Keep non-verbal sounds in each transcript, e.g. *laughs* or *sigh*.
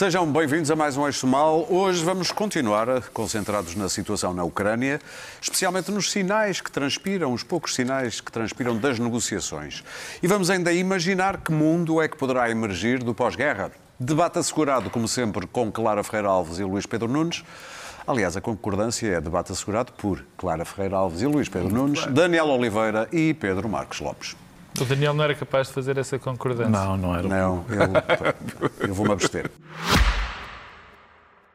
Sejam bem-vindos a mais um Eixo Mal. Hoje vamos continuar concentrados na situação na Ucrânia, especialmente nos sinais que transpiram, os poucos sinais que transpiram das negociações. E vamos ainda imaginar que mundo é que poderá emergir do pós-guerra. Debate assegurado, como sempre, com Clara Ferreira Alves e Luís Pedro Nunes. Aliás, a concordância é debate assegurado por Clara Ferreira Alves e Luís Pedro Nunes, Daniel Oliveira e Pedro Marcos Lopes. O Daniel não era capaz de fazer essa concordância. Não, não era. Não, eu, *laughs* eu vou-me abster.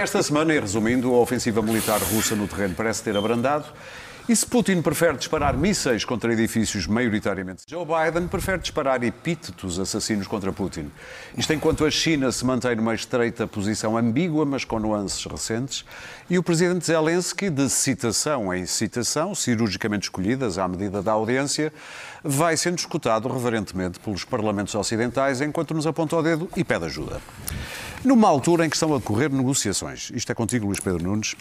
Esta semana, e resumindo, a ofensiva militar russa no terreno parece ter abrandado. E se Putin prefere disparar mísseis contra edifícios maioritariamente, Joe Biden prefere disparar epítetos assassinos contra Putin. Isto enquanto a China se mantém numa estreita posição ambígua, mas com nuances recentes, e o presidente Zelensky, de citação em citação, cirurgicamente escolhidas à medida da audiência, vai sendo escutado reverentemente pelos parlamentos ocidentais enquanto nos aponta o dedo e pede ajuda. Numa altura em que estão a decorrer negociações, isto é contigo, Luís Pedro Nunes,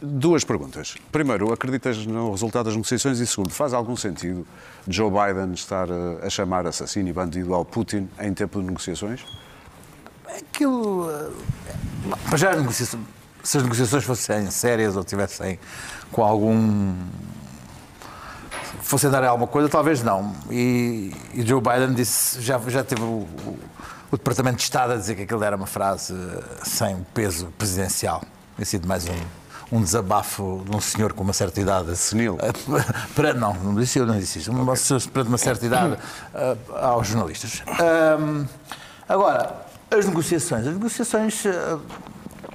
duas perguntas. Primeiro, acreditas no resultado das negociações? E segundo, faz algum sentido Joe Biden estar eh, a chamar assassino e bandido ao Putin em tempo de negociações? Aquilo. eh, Mas já se as negociações fossem sérias ou tivessem com algum. fossem dar alguma coisa, talvez não. E, e Joe Biden disse, já, já teve o, o- o Departamento de Estado a dizer que aquilo era uma frase eh, sem peso presidencial. Tem sido mais um, um desabafo de um senhor com uma certa idade. Senil. *laughs* Para, não, não disse eu, não disse isso. Uma, perante uma certa idade eh, aos jornalistas. Ahm, agora, as negociações. As negociações eh,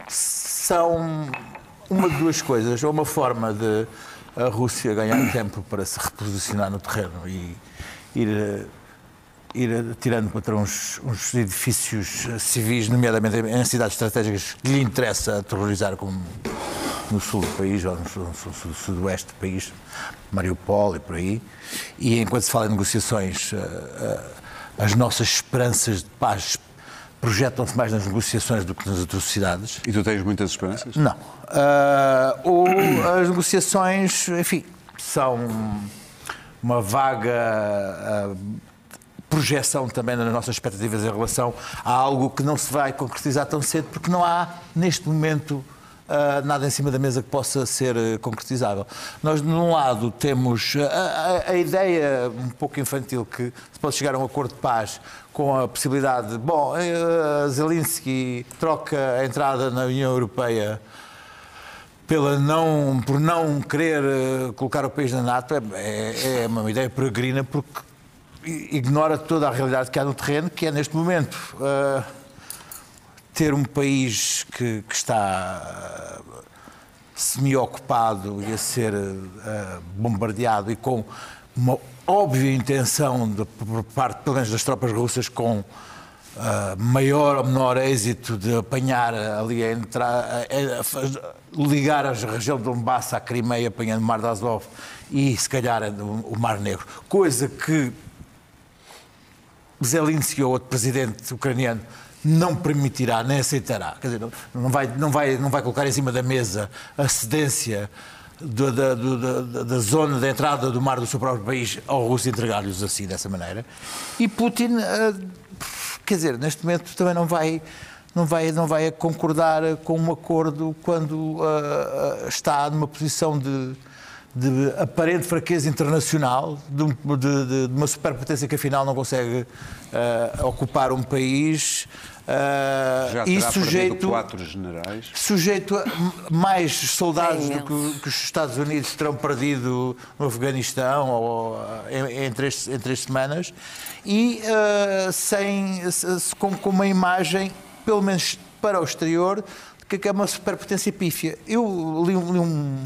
são uma de duas coisas. Ou uma forma de a Rússia ganhar tempo para se reposicionar no terreno e ir, eh, ir tirando contra uns, uns edifícios eh, civis, nomeadamente em cidades estratégicas que lhe interessa aterrorizar, como no sul do país ou no, sul- no sudoeste do país, Mariupol e por aí. E enquanto se fala em negociações, eh, eh, as nossas esperanças de paz projetam-se mais nas negociações do que nas atrocidades. E tu tens muitas esperanças? Não. Ah, ou as negociações, enfim, são uma vaga ah, projeção também nas nossas expectativas em relação a algo que não se vai concretizar tão cedo, porque não há, neste momento, ah, nada em cima da mesa que possa ser eh, concretizável. Nós, de um lado, temos a, a- a ideia um pouco infantil que se pode chegar a um acordo de paz com a possibilidade de, bom, eh, Zelensky troca a entrada na União Europeia pela não, por não querer eh, colocar o país na NATO, é, é uma ideia peregrina porque ignora toda a realidade que há no terreno, que é neste momento eh, ter um país que, que está eh, semi-ocupado e a ser eh, bombardeado e com uma óbvia intenção de, por parte, pelo menos das tropas russas, com maior ou menor êxito de apanhar ali a entrar, ligar a região de Donbass à Crimeia, apanhando o Mar de Azov e, se calhar, o Mar Negro. Coisa que Zelensky ou outro presidente ucraniano não permitirá, nem aceitará. Quer dizer, não- vai, não vai, não vai colocar em cima da mesa a cedência da, da- da zona de entrada do mar do seu próprio país ao Rússia entregar-lhes assim, dessa maneira. E Putin, ah, quer dizer, neste momento também não vai, não vai, não vai concordar com um acordo quando ah, está numa posição de, de aparente fraqueza internacional, de, de- de- de uma superpotência que afinal não consegue ah, ocupar um país ah, Já e sujeito quatro generais. sujeito a mais soldados É do que, que os Estados Unidos terão perdido no Afeganistão ou, ah, em, em, três, em três semanas e ah, sem, se- se- com, com uma imagem, pelo menos para o exterior, de que é uma superpotência pífia. Eu li, li um.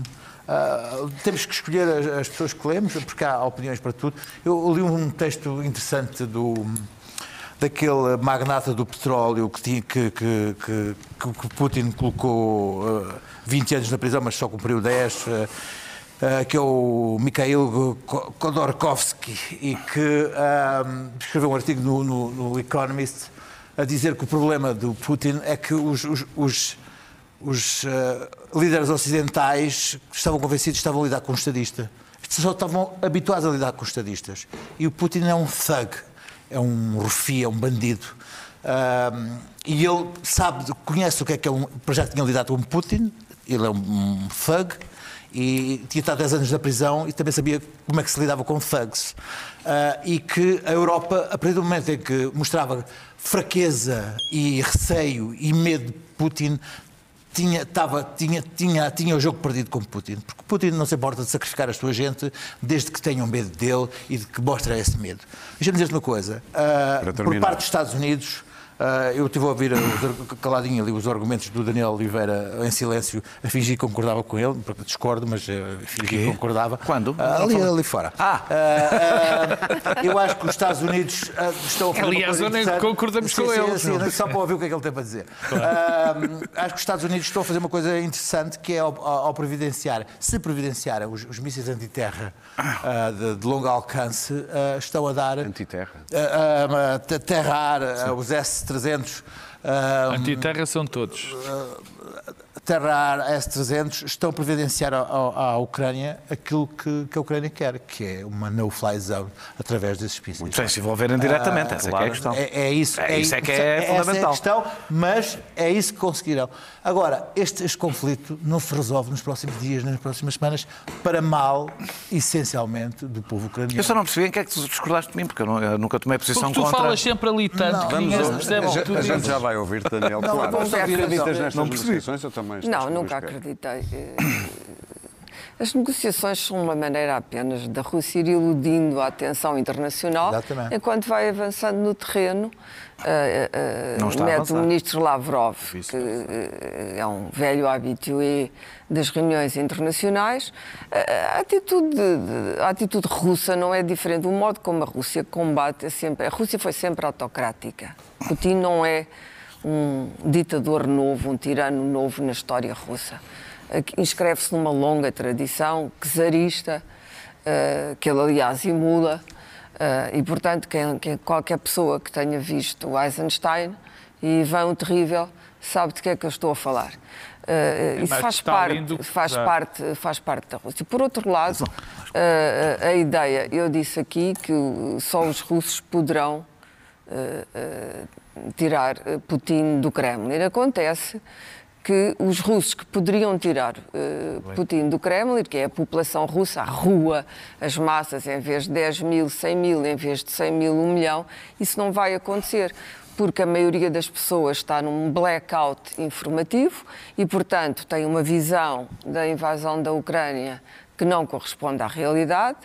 Ah, temos que escolher as, as pessoas que lemos, porque há opiniões para tudo. Eu li um texto interessante do daquele magnata do petróleo que, tinha, que, que, que, que Putin colocou uh, 20 anos na prisão, mas só cumpriu 10, uh, uh, que é o Mikhail Khodorkovsky, e que escreveu um artigo no, no, no, Economist a dizer que o problema do Putin é que os, os, os, os líderes ocidentais estavam convencidos que estavam a lidar com um estadista. Só estavam habituados a lidar com estadistas. E o Putin é um thug é um refia, é um bandido. Uh, e ele sabe, conhece o que é que é um. Já tinha lidado com Putin, ele é um, thug, e tinha estado 10 anos na prisão e também sabia como é que se lidava com thugs. Uh, e que a Europa, a partir do momento em que mostrava fraqueza e receio e medo de Putin, tinha, tava, tinha, tinha, tinha o jogo perdido com Putin. Porque Putin não se importa de sacrificar a sua gente desde que tenham medo dele e de que mostre esse medo. Deixa-me dizer-te uma coisa. Uh, por parte dos Estados Unidos, eu estive a ouvir caladinho ali os argumentos do Daniel Oliveira em silêncio, a fingir que concordava com ele, porque discordo, mas uh, fingi que concordava. Quando? Uh, ali, ali fora. Ah! eu acho que os Estados Unidos estão a fazer. Aliás, eu nem concordamos sim, com sim, ele. Sim, só para ouvir o que é que ele tem para dizer. Claro. acho que os Estados Unidos estão a fazer uma coisa interessante que é ao, ao providenciar, se providenciarem os, os mísseis antiterra de, de longo alcance, estão a dar. Antiterra. Uh, aterrar os S 300 Uh, Antiterra são todos. Uh, Terra S-300 estão a providenciar à, à Ucrânia aquilo que, que, a Ucrânia quer, que é uma no-fly zone através desses mísseis. Sem se envolverem diretamente, essa claro. é a questão. É, é isso, é, isso é que é, é fundamental. É a questão, mas é isso que conseguirão. Agora, este, este conflito não se resolve nos próximos dias, nas próximas semanas, para mal, essencialmente, do povo ucraniano. Eu só não percebi em que é que tu discordaste de mim, porque eu, não, eu nunca tomei posição porque tu contra... tu falas sempre ali tanto não, que ninguém se percebe a, a gente já vai ouvir, Daniel. Não, claro. Vamos ouvir, nestas negociações? Eu também. Não, nunca acreditei. As negociações são uma maneira apenas da Rússia ir iludindo a atenção internacional Exatamente. enquanto vai avançando no terreno. Uh, uh, mete o ministro Lavrov, que uh, é um velho habitué das reuniões internacionais. A atitude, de, a atitude russa não é diferente. O modo como a Rússia combate é sempre. A Rússia foi sempre autocrática. Putin não é um ditador novo, um tirano novo na história russa. Inscreve-se numa longa tradição czarista, que ele, aliás, emula Uh, e, portanto, quem, quem, qualquer pessoa que tenha visto Eisenstein e Ivan o Terrível sabe de que é que eu estou a falar. Uh, isso faz parte, faz, parte, faz parte da Rússia. Por outro lado, uh, a ideia, eu disse aqui que só os russos poderão tirar Putin do Kremlin. Acontece que os russos que poderiam tirar uh, Putin do Kremlin, que é a população russa, a rua, as massas, em vez de 10 mil, 100 mil, em vez de 100 mil, 1 milhão, isso não vai acontecer porque a maioria das pessoas está num blackout informativo e, portanto, tem uma visão da invasão da Ucrânia que não corresponde à realidade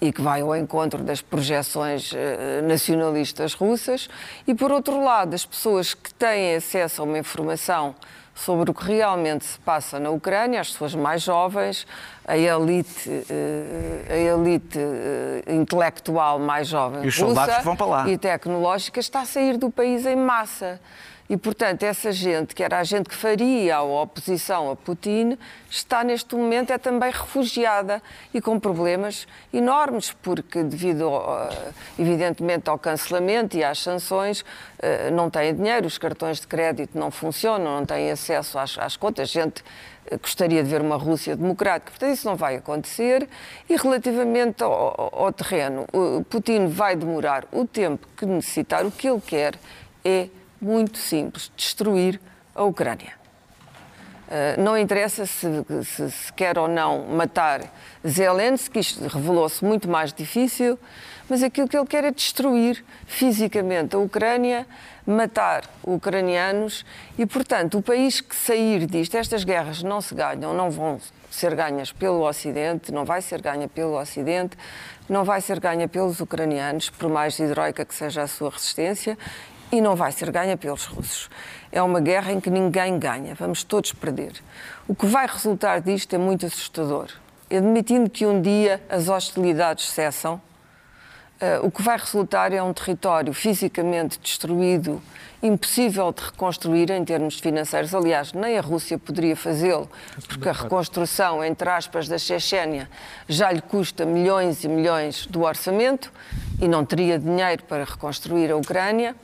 e que vai ao encontro das projeções uh, nacionalistas russas. E, por outro lado, as pessoas que têm acesso a uma informação sobre o que realmente se passa na Ucrânia, as pessoas mais jovens, a elite, eh, a elite eh, intelectual mais jovem e os que vão para lá. e tecnológica está a sair do país em massa. E, portanto, essa gente, que era a gente que faria a oposição a Putin, está neste momento é também refugiada e com problemas enormes, porque devido, evidentemente, ao cancelamento e às sanções, eh, não têm dinheiro, os cartões de crédito não funcionam, não têm acesso às, às contas. Gente eh, gostaria de ver uma Rússia democrática, portanto, isso não vai acontecer. E relativamente ao, ao terreno, Putin vai demorar o tempo que necessitar, o que ele quer é muito simples: destruir a Ucrânia. Uh, não interessa se, se, se, quer ou não matar Zelensky, isto revelou-se muito mais difícil, mas aquilo que ele quer é destruir fisicamente a Ucrânia, matar ucranianos e, portanto, o país que sair disto, estas guerras não se ganham, não vão ser ganhas pelo Ocidente, não vai ser ganha pelo Ocidente, não vai ser ganha pelos ucranianos, por mais heroica que seja a sua resistência, e não vai ser ganha pelos russos. É uma guerra em que ninguém ganha, vamos todos perder. O que vai resultar disto é muito assustador. Admitindo que um dia as hostilidades cessam, Uh, o que vai resultar é um território fisicamente destruído, impossível de reconstruir em termos financeiros. Aliás, nem a Rússia poderia fazê-lo, porque a reconstrução, entre aspas, da Chechênia já lhe custa milhões e milhões do orçamento e não teria dinheiro para reconstruir a Ucrânia.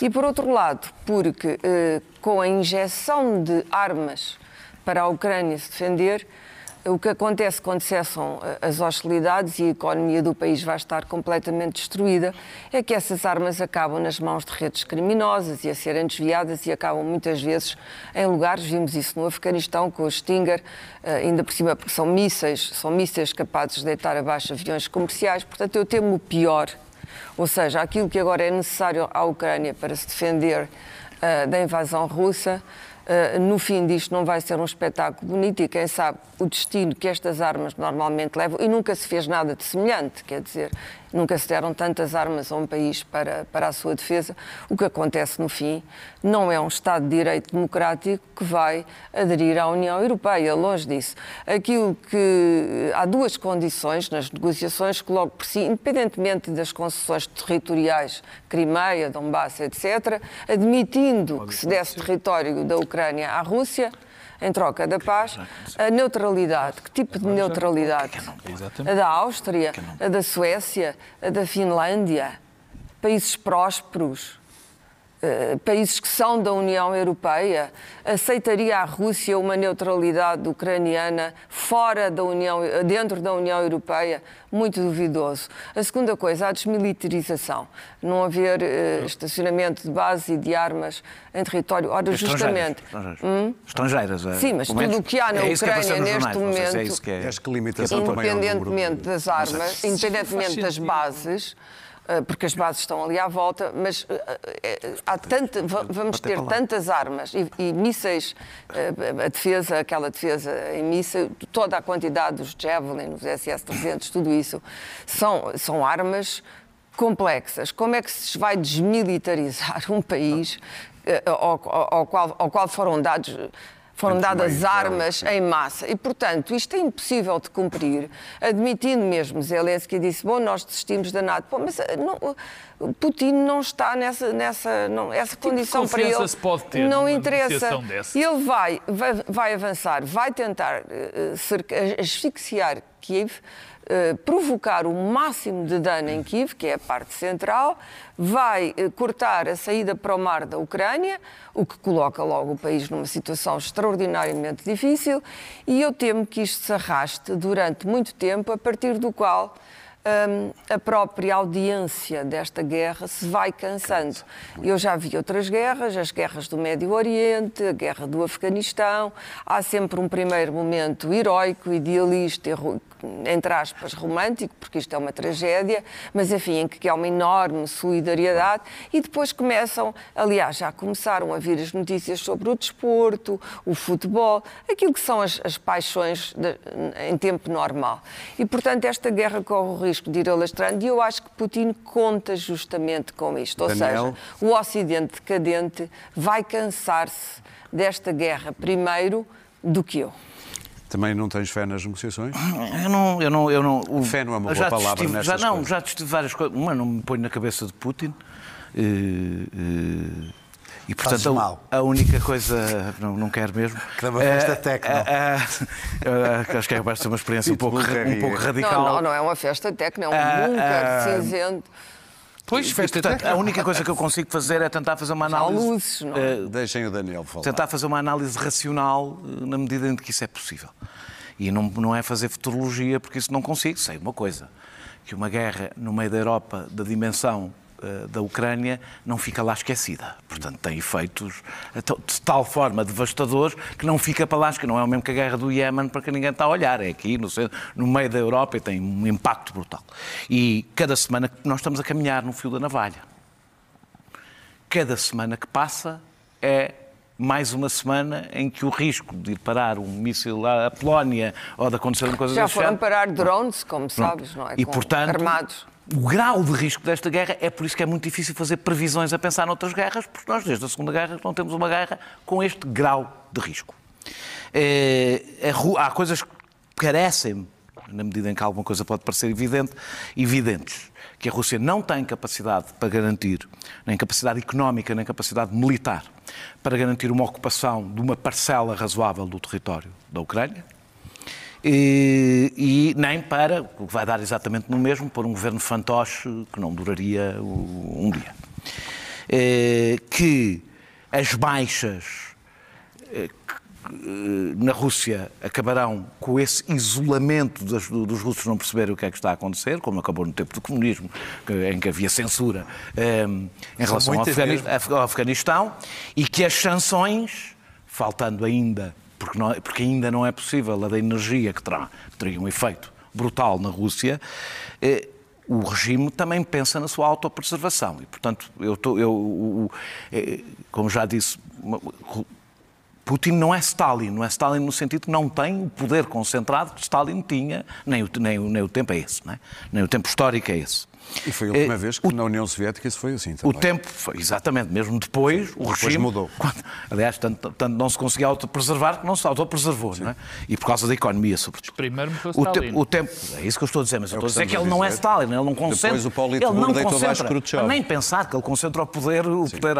E, por outro lado, porque uh, com a injeção de armas para a Ucrânia se defender, o que acontece quando cessam eh, as hostilidades e a economia do país vai estar completamente destruída é que essas armas acabam nas mãos de redes criminosas e a serem desviadas e acabam muitas vezes em lugares, vimos isso no Afeganistão com o Stinger, eh, ainda por cima porque são mísseis, são mísseis capazes de deitar abaixo aviões comerciais, portanto eu temo o pior, ou seja, aquilo que agora é necessário à Ucrânia para se defender uh, da invasão russa, uh, no fim disto não vai ser um espetáculo bonito e quem sabe o destino que estas armas normalmente levam, e nunca se fez nada de semelhante, quer dizer, nunca se deram tantas armas a um país para, para a sua defesa. O que acontece no fim não é um Estado de Direito democrático que vai aderir à União Europeia, longe disso. Aquilo que. Há duas condições nas negociações que, logo por si, independentemente das concessões territoriais, Crimeia, Donbass, etc., admitindo que se desse território da Ucrânia à Rússia em troca da paz. A neutralidade, que tipo de neutralidade? A da Áustria, a da Suécia, a da Finlândia, países prósperos, Uh, países que são da União Europeia, aceitaria a Rússia uma neutralidade ucraniana fora da União, dentro da União Europeia? Muito duvidoso. A segunda coisa, a desmilitarização. Não haver uh, estacionamento de base e de armas em território. Ora, justamente. Estrangeiras. Hum? Estrangeiras é, Sim, mas tudo o que há na é Ucrânia neste momento. É isso que é... que limitação independentemente das armas, independentemente das bases. Eh, porque as bases estão ali à volta, mas eh, eh, há tanta, vamos ter tantas armas e, e mísseis, a defesa, aquela defesa em mísseis, toda a quantidade dos Javelin, os SS-300, tudo isso, são, são armas complexas. Como é que se vai desmilitarizar *laughs* um país ao, ao, ao, qual, ao qual foram dados foram dadas armas em massa. E, portanto, isto é impossível de cumprir. Admitindo mesmo, Zelensky disse, bom, nós desistimos da NATO. Pô, mas eh, não, Putin não está nessa, nessa não, essa que condição tipo para ele. Se pode ter não interessa. Ele vai, vai, vai avançar, vai tentar uh, asfixiar Kiev eh, provocar o máximo de dano em Kiev, que é a parte central, vai eh, cortar a saída para o mar da Ucrânia, o que coloca logo o país numa situação extraordinariamente difícil, e eu temo que isto se arraste durante muito tempo, a partir do qual um, a própria audiência desta guerra se vai cansando. Eu já vi outras guerras, as guerras do Médio Oriente, a guerra do Afeganistão. Há sempre um primeiro momento heroico, idealista, entre aspas, romântico, porque isto é uma tragédia, mas enfim, em que há uma enorme solidariedade e depois começam, aliás, já começaram a vir as notícias sobre o desporto, o futebol, aquilo que são as, as paixões de, em tempo normal. E, portanto, esta guerra corre risco de ir alastrando e eu acho que Putin conta justamente com isto. Ou Daniel. seja, o Ocidente decadente vai cansar-se desta guerra primeiro do que eu. Também não tens fé nas negociações? Eu não. Eu não, eu não o, fé não é uma boa palavra estive, já, Não, coisas. já estive várias coisas. Uma, não me ponho na cabeça de Putin. E, e, e portanto, a, a, única coisa. Não, não quero mesmo. Que dá uma festa técnica. acho que é, ser uma experiência um *laughs* pouco, um pouco radical. Não, não, não é uma festa técnica, é um bunker cinzento. Pois, festa portanto, a única coisa que eu consigo fazer é tentar fazer uma análise. Luzes, não é? Uh, Deixem o Daniel falar. Tentar fazer uma análise racional eh, na medida em que isso é possível. E não, não é fazer futurologia, porque isso não consigo. Sei uma coisa: que uma guerra no meio da Europa da dimensão uh, da Ucrânia não fica lá esquecida. Portanto, tem efeitos de tal forma devastadores que não fica para lá, que não é o mesmo que a guerra do Iémen para que ninguém está a olhar. É aqui, no, no meio da Europa, e tem um impacto brutal. E cada semana nós estamos a caminhar no fio da navalha. Cada semana que passa é mais uma semana em que o risco de ir parar um míssil à Polónia ou de acontecer uma coisa Já foram género- parar drones, como sabes, não é? E, Com- portanto, Armados. O grau de risco desta guerra é por isso que é muito difícil fazer previsões a pensar noutras guerras, porque nós, desde a Segunda Guerra, não temos uma guerra com este grau de risco. A Ru- há coisas que carecem na medida em que alguma coisa pode parecer evidente, evidentes. Que a Rússia não tem capacidade para garantir, nem capacidade económica, nem capacidade militar, para garantir uma ocupação de uma parcela razoável do território da Ucrânia. E, e, nem para, o que vai dar exatamente no mesmo, por um governo fantoche que não duraria um dia. É, que as baixas é, na Rússia acabarão com esse isolamento dos, dos, russos não perceberem o que é que está a acontecer, como acabou no tempo do comunismo, em que havia censura um, em relação ao, Afeganistão, ao Afeganistão, e que as sanções, faltando ainda porque, não, porque ainda não é possível a da energia que terá, teria um efeito brutal na Rússia, eh, o regime também pensa na sua autopreservação. E, portanto, eu, tô, eu o, eh, como já disse, Putin não é Stalin, não é Stalin no sentido que não tem o poder concentrado que Stalin tinha, nem o, nem, nem o tempo é esse, é? nem o tempo histórico é esse. E foi a última é, vez que o, na União Soviética isso foi assim também. O tempo, foi, exatamente, mesmo depois, Sim, o depois regime... mudou. *laughs* Quando, aliás, tanto, tanto, não se conseguia autopreservar que não se autopreservou, não é? E por causa da economia, sobretudo. Primeiro morreu o, te, o tempo, é isso que eu estou a dizer, mas é eu estou a dizer que ele não é Stalin, ele não concentra... Depois o Paulo ele não concentra, nem pensar que ele concentra o poder, o Sim. poder,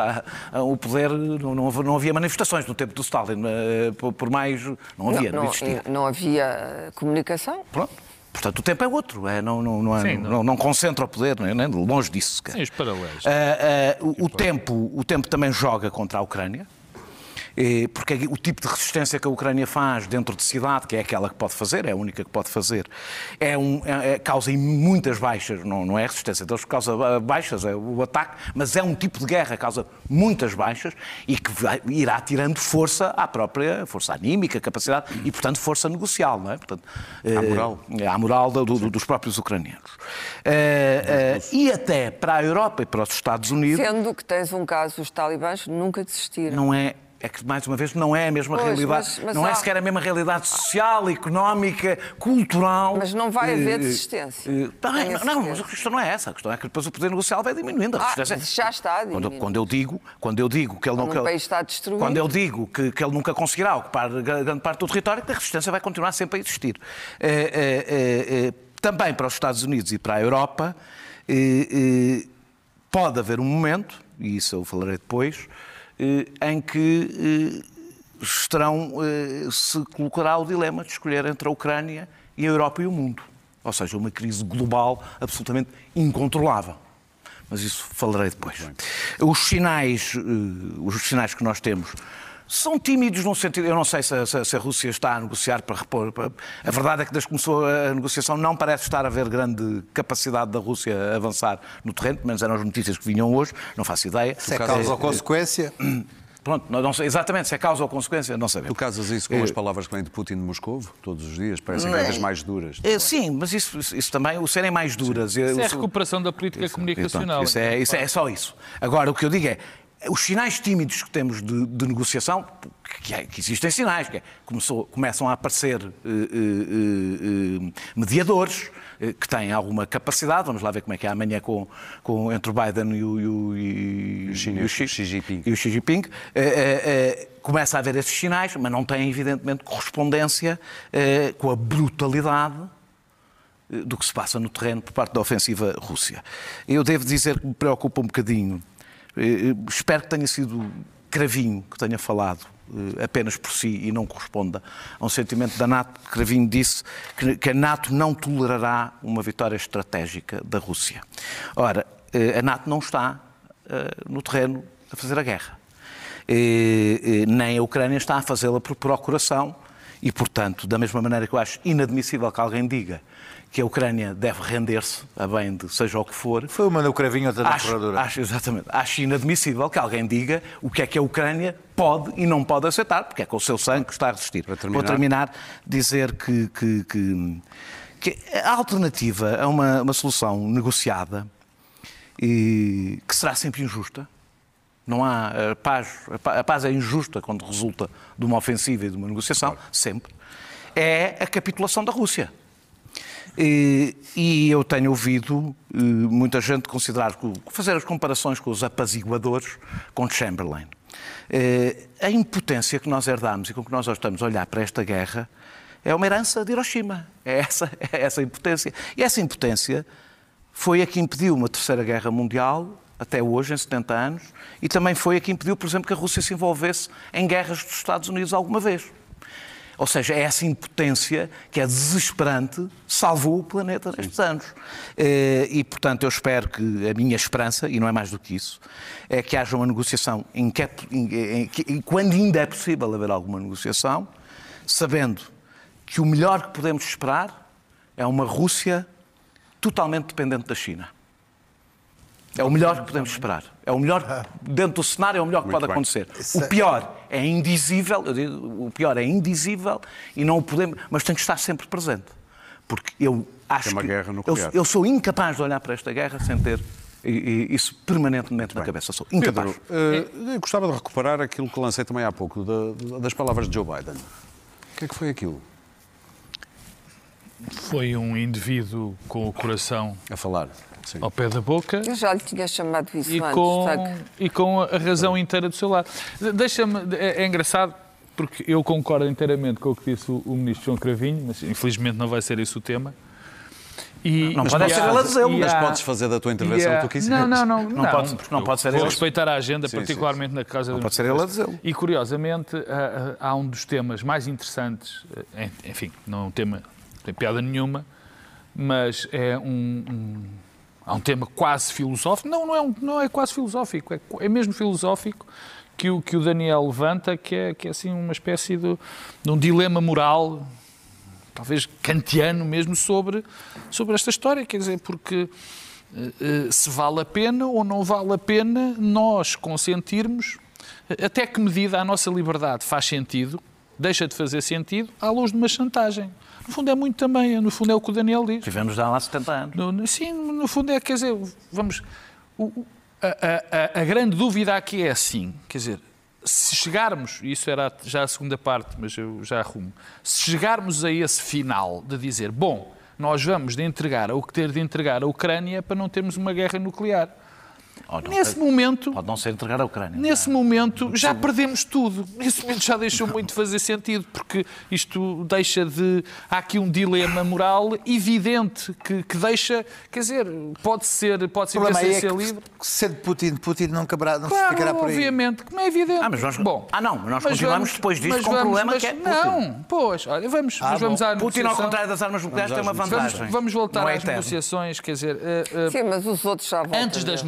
o poder não, não, havia manifestações no tempo do Stalin, eh, por mais... Não havia, não, não existia. Não havia comunicação. Pronto. Portanto, o tempo é outro, é, não, não, não, é, Sim, não, não, concentra o poder, nem, nem longe disso. Sim, os paralelos. Uh, uh, o, o, tempo, o tempo também joga contra a Ucrânia porque o tipo de resistência que a Ucrânia faz dentro de cidade, que é aquela que pode fazer, é a única que pode fazer, é um, é, é causa muitas baixas, não, não é resistência, então causa ah, baixas, é o ataque, mas é um tipo de guerra que causa muitas baixas e que vai, irá tirando força à própria força anímica, capacidade e, portanto, força negocial, não é? Portanto, à moral. É, à moral do, do, dos próprios ucranianos. E até para a Europa e para os Estados Unidos. Sendo que tens um caso, os talibãs nunca desistiram. Não é é que, mais uma vez, não é a mesma pois, realidade. Mas, mas não é há... é sequer a mesma realidade social, económica, cultural. Mas não vai haver desistência. Uh, uh, não, mas a questão não é essa. A questão é que depois o poder negocial vai diminuindo. Ah, já está quando, quando, eu digo, quando eu digo que ele não. O país está destruído. Quando eu digo que, que ele nunca conseguirá ocupar grande parte do território, que a resistência vai continuar sempre a existir. Uh, também para os Estados Unidos e para a Europa, pode haver um momento, e isso eu falarei depois eh, em que eh, estarão, eh, se colocará o dilema de escolher entre a Ucrânia e a Europa e o mundo. Ou seja, uma crise global absolutamente incontrolável. Mas isso falarei depois. Os sinais, os sinais que nós temos são tímidos no sentido. Eu não sei se a, se a Rússia está a negociar para repor. A verdade é que desde que começou a negociação não parece estar a haver grande capacidade da Rússia a avançar no terreno, pelo menos eram as notícias que vinham hoje, não faço ideia. Se é causa ou consequência. *clears throat* Pronto, não sei, exatamente, se é causa ou consequência, não sabemos. Tu casas isso com é... as palavras que vêm de Putin de Moscou todos os dias? Parecem cada vez mais duras. É, sim, mas isso, isso, também, o serem mais duras. Isso é a recuperação da política isso, comunicacional. Isso, é, isso é, é só isso. Agora, o que eu digo é, os sinais tímidos que temos de, de negociação, que, é, que, existem sinais, que é, começou, começam a aparecer uh, uh, uh, mediadores que têm alguma capacidade, vamos lá ver como é que é amanhã com, com, entre o Biden e o, e o, e, e o Xi, Xi, Jinping. E o Xi Jinping começa a haver esses sinais, mas não tem, evidentemente, correspondência com a brutalidade do que se passa no terreno por parte da ofensiva Rússia. Eu devo dizer que me preocupa um bocadinho eh, espero que tenha sido Cravinho que tenha falado eh, apenas por si e não corresponda a um sentimento da NATO. Cravinho disse que a NATO não tolerará uma vitória estratégica da Rússia. Ora, eh, a NATO não está no terreno a fazer a guerra. Nem a Ucrânia está a fazê-la por procuração e, portanto, da mesma maneira que eu acho inadmissível que alguém diga que a Ucrânia deve render-se a bem de seja o que for. Foi uma no cravinho outra na acho, exatamente. Acho inadmissível que alguém diga o que é que a Ucrânia pode e não pode aceitar, porque é com o seu sangue que está a resistir. Terminar... Vou terminar dizer que, que, que, que a alternativa a uma, uma solução negociada e, que será sempre injusta, não há a paz, a paz é injusta quando resulta de uma ofensiva e de uma negociação, sempre. É a capitulação da Rússia. E eu tenho ouvido eh, muita gente considerar, fazer as comparações com os apaziguadores com Chamberlain. Eh, a impotência que nós herdamos e com que nós estamos a olhar para esta guerra é uma herança de Hiroshima. É essa, *laughs* é essa impotência. E essa impotência foi a que impediu uma terceira guerra mundial, até hoje, em 70 anos, e também foi a que impediu, por exemplo, que a Rússia se envolvesse em guerras dos Estados Unidos alguma vez. Ou seja, é essa impotência que é desesperante salvou o planeta nestes anos. Eh, E, portanto, eu espero que a minha esperança, e não é mais do que isso, é que haja uma negociação, em que, é- em- em quando ainda é possível haver alguma negociação, sabendo que o melhor que podemos esperar é uma Rússia totalmente dependente da China. É o melhor que podemos esperar. É o melhor, dentro do cenário, é o melhor que pode bem. acontecer. O pior é indizível, eu digo, o pior é indizível e não o podemos, mas tem que estar sempre presente. Porque eu acho É uma que guerra eu, eu sou incapaz de olhar para esta guerra sem ter e- e isso permanentemente na cabeça. Sou incapaz. Pedro, eh, eu gostava de recuperar aquilo que lancei também há pouco, da- das palavras de Joe Biden. O que é que foi aquilo? Foi um indivíduo com o coração A falar. Sim. ao pé da boca Eu já lhe tinha chamado isso e antes, com, sabe? e com a razão inteira do seu lado. De- Deixa-me, é, é engraçado, porque eu concordo inteiramente com o que disse o, o ministro João Cravinho, mas infelizmente não vai ser esse o tema. E, Não pode e ser há- ele a dizê-lo, Mas podes fazer da tua intervenção há- o que tu quiseres. Não, não, não. Não pode- porque não pode ser Vou respeitar a agenda, Sim, particularmente na casa Não do pode ser ele a dizê-lo. E curiosamente, há, há um dos temas mais interessantes, eh, enfim, não é um tema, não tem piada nenhuma, mas é um, um- há um tema quase filosófico. Não, não é, um- não é quase filosófico, é, é mesmo filosófico que o, que o Daniel levanta, que é, que é assim uma espécie de, de um dilema moral, talvez kantiano mesmo, sobre, sobre esta história. Quer dizer, porque eh, eh, se vale a pena ou não vale a pena nós consentirmos eh, até que medida a nossa liberdade faz sentido, deixa de fazer sentido, à luz de uma chantagem. No fundo é muito também, no fundo é o que o Daniel diz. Tivemos já lá 70 anos. No- sim, no fundo é, quer dizer, vamos. o- a, a- a- grande dúvida aqui é assim, quer dizer, se chegarmos, e isso era já a segunda parte, mas eu já arrumo, se chegarmos a esse final de dizer, bom, nós vamos de entregar o que ter de entregar a Ucrânia para não termos uma guerra nuclear. Não, Nesse momento, Pode não ser entregar a Ucrânia. Nesse momento já perdemos tudo. Nesse momento já deixou muito de fazer sentido, porque isto deixa de. Há aqui um dilema moral evidente que, que deixa. Quer dizer, pode ser, pode O ser, problema aí é ser que, livre. sendo Putin, Putin não, caberá, não se Claro, ficará por aí. obviamente, como é evidente. Ah, mas nós- Bom, Ah, não, mas nós continuamos depois disto mas com um problema mas- que é Putin. Não, pois, olha, vamos, Ah, mas vamos à Putin, ao contrário das armas nucleares, tem uma Vamos, vantagem. vamos voltar Não é às eterno. negociações, quer dizer, eh, eh, Sim, mas os outros já voltam. Antes das já.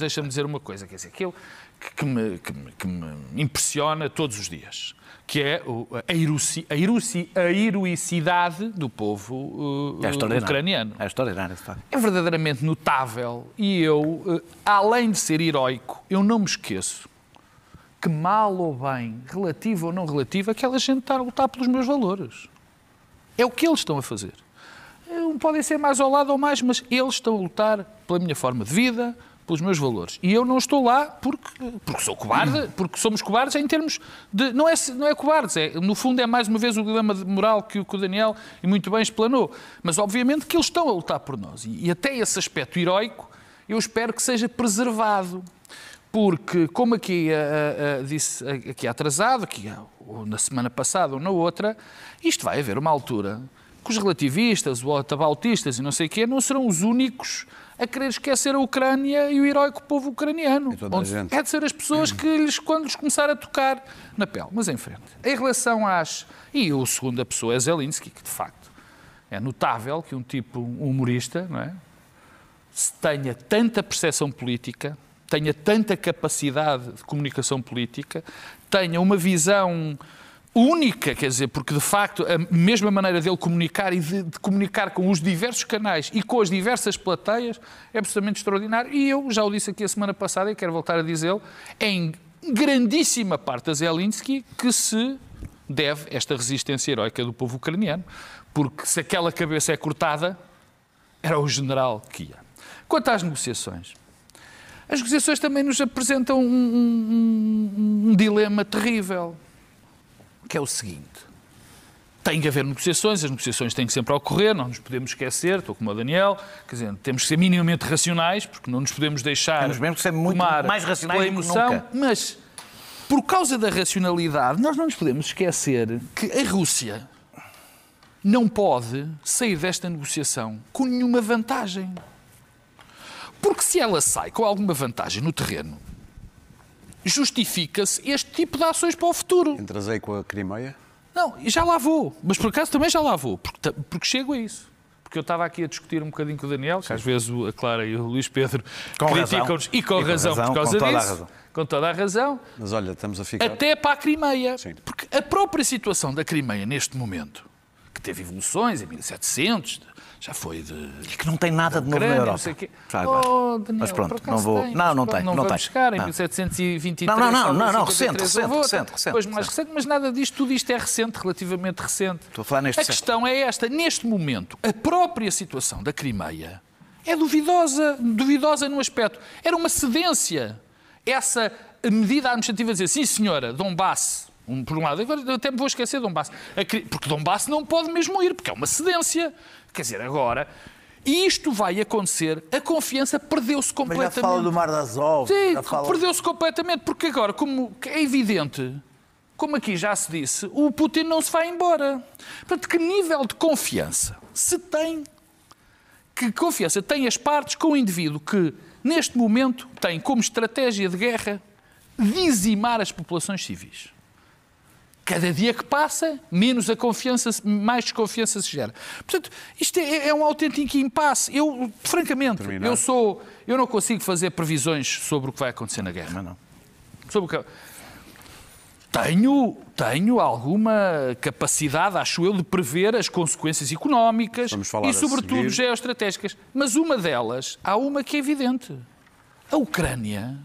Negociações, deixa-me dizer uma coisa, quer dizer, aquilo que, que me, que me- que me impressiona todos os dias, que é a, heroci, a, a heroicidade do povo uh, É ucraniano. É extraordinário. É verdadeiramente notável e eu, uh, além de ser heroico, eu não me esqueço que mal ou bem, relativo ou não relativo, aquela gente está a lutar pelos meus valores. É o que eles estão a fazer. Podem ser mais ao lado ou mais, mas eles estão a lutar pela minha forma de vida, pelos meus valores. E eu não estou lá porque, porque sou cobarde, porque somos cobardes em termos de. Não é, não é cobardes, é, no fundo é mais uma vez o dilema moral que, o- Daniel e muito bem explanou. Mas obviamente que eles estão a lutar por nós. E, e até esse aspecto heroico eu espero que seja preservado. Porque, como aqui ah, ah, disse aqui atrasado, aqui, ah, ou na semana passada ou na outra, isto vai haver uma altura que os relativistas, os atabautistas e não sei o quê, não serão os únicos a querer esquecer a Ucrânia e o heróico povo ucraniano. a. É de ser as pessoas que lhes, quando lhes começar a tocar na pele. Mas em frente. Em relação às. E o segunda pessoa é Zelensky, que de facto é notável que um tipo um humorista, não é? se tenha tanta percepção política, tenha tanta capacidade de comunicação política, tenha uma visão única, quer dizer, porque de facto a mesma maneira dele comunicar e de, de comunicar com os diversos canais e com as diversas plateias é absolutamente extraordinário. E eu já o disse aqui a semana passada e quero voltar a dizê-lo, é em grandíssima parte a Zelensky que se deve esta resistência heroica do povo ucraniano, porque se aquela cabeça é cortada, era o general que ia. Quanto às negociações, as negociações também nos apresentam um, um- um- um dilema terrível, que é o seguinte. Tem que haver negociações, as negociações têm que sempre ocorrer, não nos podemos esquecer, estou como o Daniel, quer dizer, temos que ser minimamente racionais, porque não nos podemos deixar Temos mesmo que ser muito tomar mais racionais pela emoção, nunca. mas por causa da racionalidade, nós não nos podemos esquecer que a Rússia não pode sair desta negociação com nenhuma vantagem. Porque se ela sai com alguma vantagem no terreno, justifica-se este tipo de ações para o futuro. Entras com a Crimeia? Não, já lá vou. Mas por acaso também já lá vou. Porque, porque chego a isso. Porque eu estava aqui a discutir um bocadinho com o Daniel, que às vezes a Clara e o Luís Pedro criticam-nos e com, e com razão, razão, por causa com disso. Com toda a razão. Mas olha, estamos a ficar. Até para a Crimeia. Sim. Porque a própria situação da Crimeia neste momento, que teve evoluções em 1700, já foi de. E que não tem nada de novo na Europa. Não. Já oh, Daniel, mas pronto, não vou. Tem, não, não tem. Não, não tem. chegar em 1723. Não, não, não, não, não recente, recente, recente, recente. Pois mais recente, mas nada disto, tudo isto é recente, relativamente recente. Estou a falar neste A questão é esta: neste momento, a própria situação da Crimeia é duvidosa, duvidosa num aspecto. Era uma cedência. Essa medida administrativa dizer, sim senhora, Donbass, um, por um lado, agora até me vou esquecer de Donbass, porque Donbass não pode mesmo ir, porque é uma cedência. Quer dizer, agora e isto vai acontecer, a confiança perdeu-se completamente. Mas já fala do Mar das Azov. Sim, perdeu-se completamente, porque agora, como é evidente, como aqui já se disse, o Putin não se vai embora. Portanto, que nível de confiança se tem? Que confiança tem as partes com o indivíduo que, neste momento, tem como estratégia de guerra dizimar as populações civis? Cada dia que passa, menos a confiança, mais desconfiança se gera. Portanto, isto é, é um autêntico impasse. Eu, francamente, eu sou, eu não consigo fazer previsões sobre o que vai acontecer na guerra. não. Sobre o que tenho, tenho alguma capacidade, acho eu, de prever as consequências económicas e, sobretudo, geoestratégicas. Mas uma delas, há uma que é evidente. A Ucrânia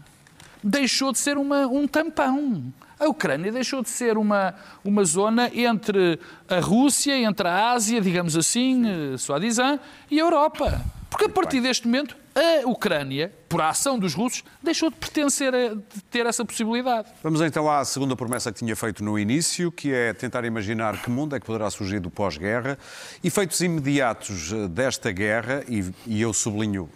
deixou de ser uma, um tampão. A Ucrânia deixou de ser uma, uma zona entre a Rússia, entre a Ásia, digamos assim, eh, Suadizan, e a Europa. Porque a partir deste momento, a Ucrânia, por a ação dos russos, deixou de pertencer a de ter essa possibilidade. Vamos então à segunda promessa que tinha feito no início, que é tentar imaginar que mundo é que poderá surgir do pós-guerra. Efeitos imediatos eh, desta guerra, e, e eu sublinho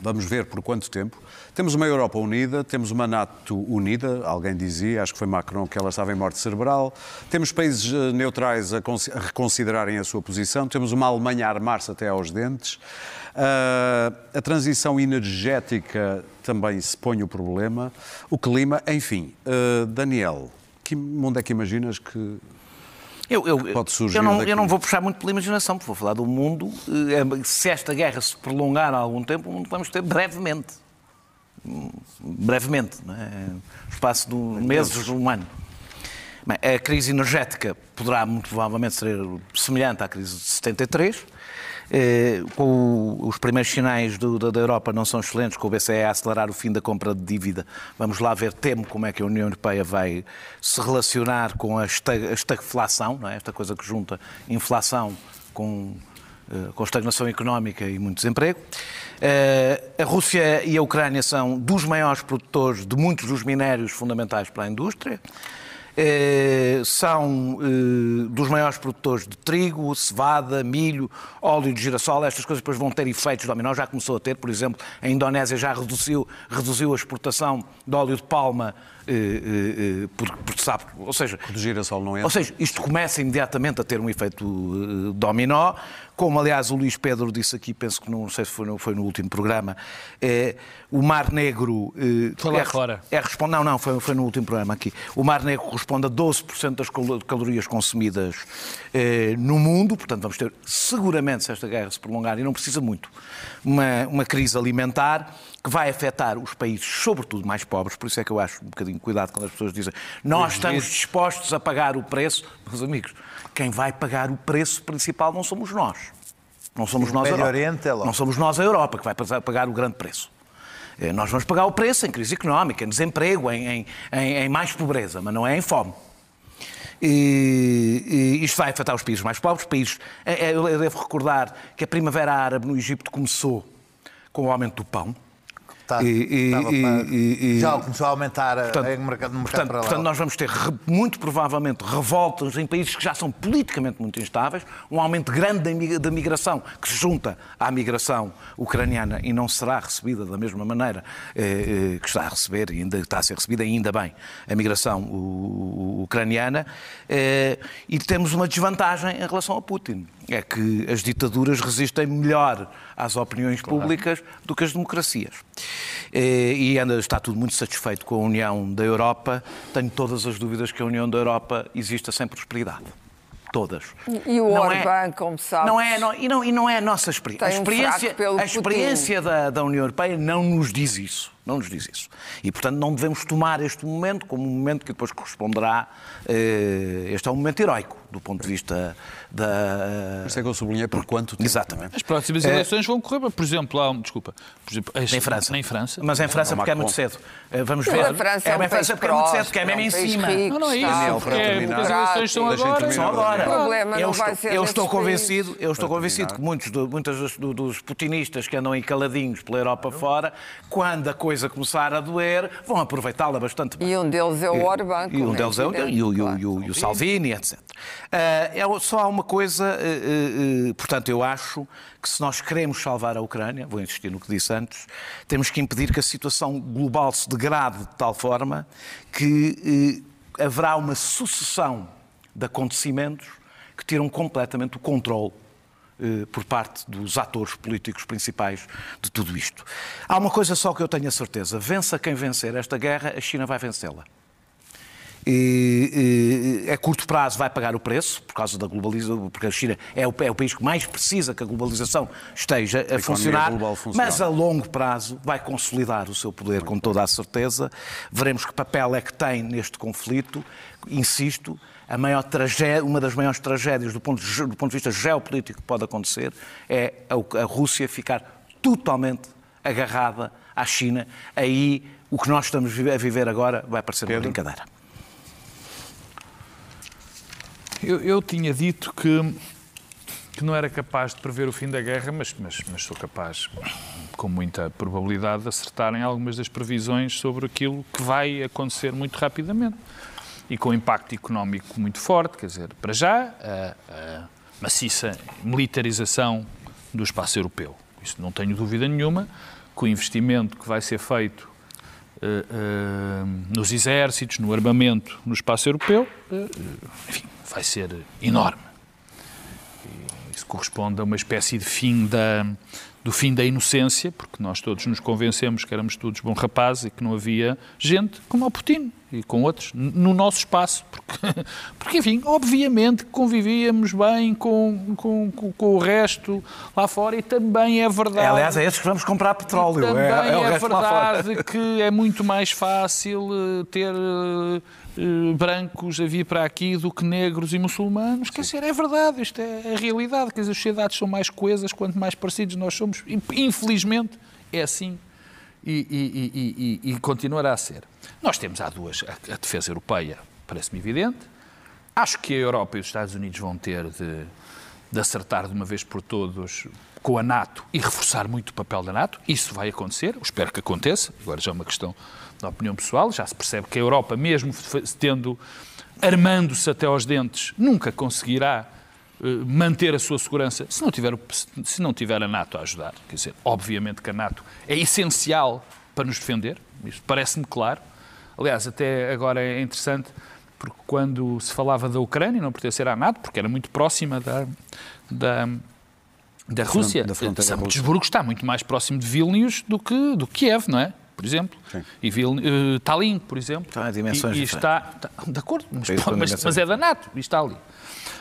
Vamos ver por quanto tempo. Temos uma Europa unida, temos uma NATO unida, alguém dizia, acho que foi Macron, que ela estava em morte cerebral. Temos países eh, neutrais a, reconsiderarem a sua posição, temos uma Alemanha a armar-se até aos dentes. Uh, a transição energética também se põe o problema. O clima, enfim. Uh, Daniel, que mundo é que imaginas que eu, eu, pode surgir eu não, eu não vou puxar muito pela imaginação, porque vou falar do mundo. Eh, se esta guerra se prolongar há algum tempo, o mundo vamos ter brevemente. Brevemente, não é? espaço de meses, um ano. Bem, a crise energética poderá muito provavelmente ser semelhante à crise de 73 eh, com os primeiros sinais do, da, da, Europa não são excelentes, com o BCE a acelerar o fim da compra de dívida. Vamos lá ver, temo como é que a União Europeia vai se relacionar com a estagflação, é? esta coisa que junta inflação com, com estagnação económica e muito desemprego. Eh, a Rússia e a Ucrânia são dos maiores produtores de muitos dos minérios fundamentais para a indústria. Eh, são eh, dos maiores produtores de trigo, cevada, milho, óleo de girassol. Estas coisas depois vão ter efeitos dominó. Já começou a ter, por exemplo, a Indonésia já reduziu, reduziu a exportação de óleo de palma porque, porque sabe, ou seja, o girassol não é. Ou seja, isto começa imediatamente a ter um efeito dominó, como aliás o Luís Pedro disse aqui, penso que não, não sei se foi no, foi no último programa, é, o Mar Negro foi lá é, fora. É, responde, não, não, foi, foi no último programa aqui. O Mar Negro corresponde a 12% das calorias consumidas é, no mundo, portanto vamos ter seguramente, se esta guerra se prolongar, e não precisa muito, uma, uma crise alimentar que vai afetar os países, sobretudo mais pobres, por isso é que eu acho um bocadinho cuidado quando as pessoas dizem nós estamos dispostos a pagar o preço. Meus amigos, quem vai pagar o preço principal não somos nós. Não somos nós a Europa. É não somos nós a Europa que vai pagar o grande preço. Eh, nós vamos pagar o preço em crise económica, em desemprego, em, em, em mais pobreza, mas não é em fome. E, e isto vai afetar os países mais pobres. Países, eh, eh, eu devo recordar que a Primavera Árabe no Egito começou com o aumento do pão. Tá, e, e, e, já começou a aumentar portanto, no mercado, no mercado portanto, portanto, nós vamos ter muito provavelmente revoltas em países que já são politicamente muito instáveis, um aumento grande da migração que se junta à migração ucraniana e não será recebida da mesma maneira eh, eh, que está a receber, ainda está a ser recebida ainda bem, a migração ucraniana. Eh, e temos uma desvantagem em relação a Putin. é que as ditaduras resistem melhor às opiniões públicas do que as democracias. Eh, E ainda está tudo muito satisfeito com a União da Europa. Tenho todas as dúvidas que a União da Europa exista sem prosperidade. Todas. E o Não Orbán, como sabes. Não é, não- e, não, e não é a nossa experiência. A um experiência, a experiência da, da União Europeia não nos diz isso. Não nos diz isso. E, portanto, não devemos tomar este momento como um momento que depois corresponderá. eh, este é um momento heroico, do ponto de vista da. Por isso é que eu sublinhei por quanto tempo. Exatamente. As próximas É. eleições vão correr, por exemplo, há um, desculpa, por exemplo, as- Em França. em França. Mas em França Não, porque é muito cedo. Eh, Vamos Não, ver. a França é um em França porque é muito cedo, porque é mesmo em um cima. rico. Não, não é isso, Daniel, porque, para é, terminar. porque as eleições são agora. Só agora. O problema não eu vai estou, ser eu estou convencido, eu estou Para convencido terminar. que muitos, do- muitas dos, do- dos putinistas que andam aí caladinhos pela Europa fora, quando a coisa começar a doer, vão aproveitá-la bastante bem. E um deles é o Orbán. E um como deles é o, e o, claro. e o- e o Salvini, etc. Ah, é só há uma coisa, eh, eh, portanto, eu acho que se nós queremos salvar a Ucrânia, vou insistir no que disse antes, temos que impedir que a situação global se degrade de tal forma que haverá uma sucessão de acontecimentos que tiram completamente o controle por parte dos atores políticos principais de tudo isto. Há uma coisa só que eu tenho a certeza: vença quem vencer esta guerra, a China vai vencê-la. E, e, a curto prazo vai pagar o preço, por causa da globalização, porque a China é o, é o país que mais precisa que a globalização esteja a, global funcionar. mas a longo prazo vai consolidar o seu poder com toda a certeza. Veremos que papel é que tem neste conflito. Insisto, a maior tragédia, uma das maiores tragédias do ponto, de, do ponto de vista geopolítico que pode acontecer é a, a Rússia ficar totalmente agarrada à China. Aí o que nós estamos a viver agora vai parecer uma Pedro? brincadeira. Eu, eu tinha dito que, que não era capaz de prever o fim da guerra, mas, mas, mas sou capaz, com muita probabilidade, de acertar em algumas das previsões sobre aquilo que vai acontecer muito rapidamente e com impacto económico muito forte. Quer dizer, para já, a, a maciça militarização do espaço europeu. Isso não tenho dúvida nenhuma que o investimento que vai ser feito eh, eh, nos exércitos, no armamento, no espaço europeu, eh, enfim, vai ser enorme. Isso corresponde a uma espécie de fim da, do fim da inocência, porque nós todos nos convencemos que éramos todos bons rapazes e que não havia gente como o Putin e com outros no nosso espaço. Porque, *laughs* porque enfim, obviamente convivíamos bem com, com, com, o resto lá fora e também é verdade. É, aliás, é esses que vamos comprar petróleo. Também é, é é verdade que é muito mais fácil eh, ter eh, brancos a vir para aqui do que negros e muçulmanos. Quer dizer, é verdade, isto é a realidade. Quer dizer, as sociedades são mais coesas quanto mais parecidos nós somos. Infelizmente, é assim e, e- e- e- e continuará a ser. Nós temos há duas, a, a defesa europeia parece-me evidente. Acho que a Europa e os Estados Unidos vão ter de, de acertar de uma vez por todos com a NATO e reforçar muito o papel da NATO. Isso vai acontecer, espero que aconteça. Agora já é uma questão da opinião pessoal. Já se percebe que a Europa, mesmo tendo armando-se até aos dentes, nunca conseguirá eh, manter a sua segurança se não, tiver, se não tiver a NATO a ajudar. Quer dizer, obviamente que a NATO é essencial para nos defender, isto parece-me claro. Aliás, até agora é interessante, porque quando se falava da Ucrânia, não pertencer à NATO, porque era muito próxima da, da, da Rússia, da fronteira São. Petersburgo está muito mais próximo de Vilnius do que do que Kiev, não é? Por exemplo. Sim. E Vilni- eh, Tallinn, por exemplo. É dimensões e, e diferentes. está, está- de acordo, mas, mas- mas é da NATO e está ali.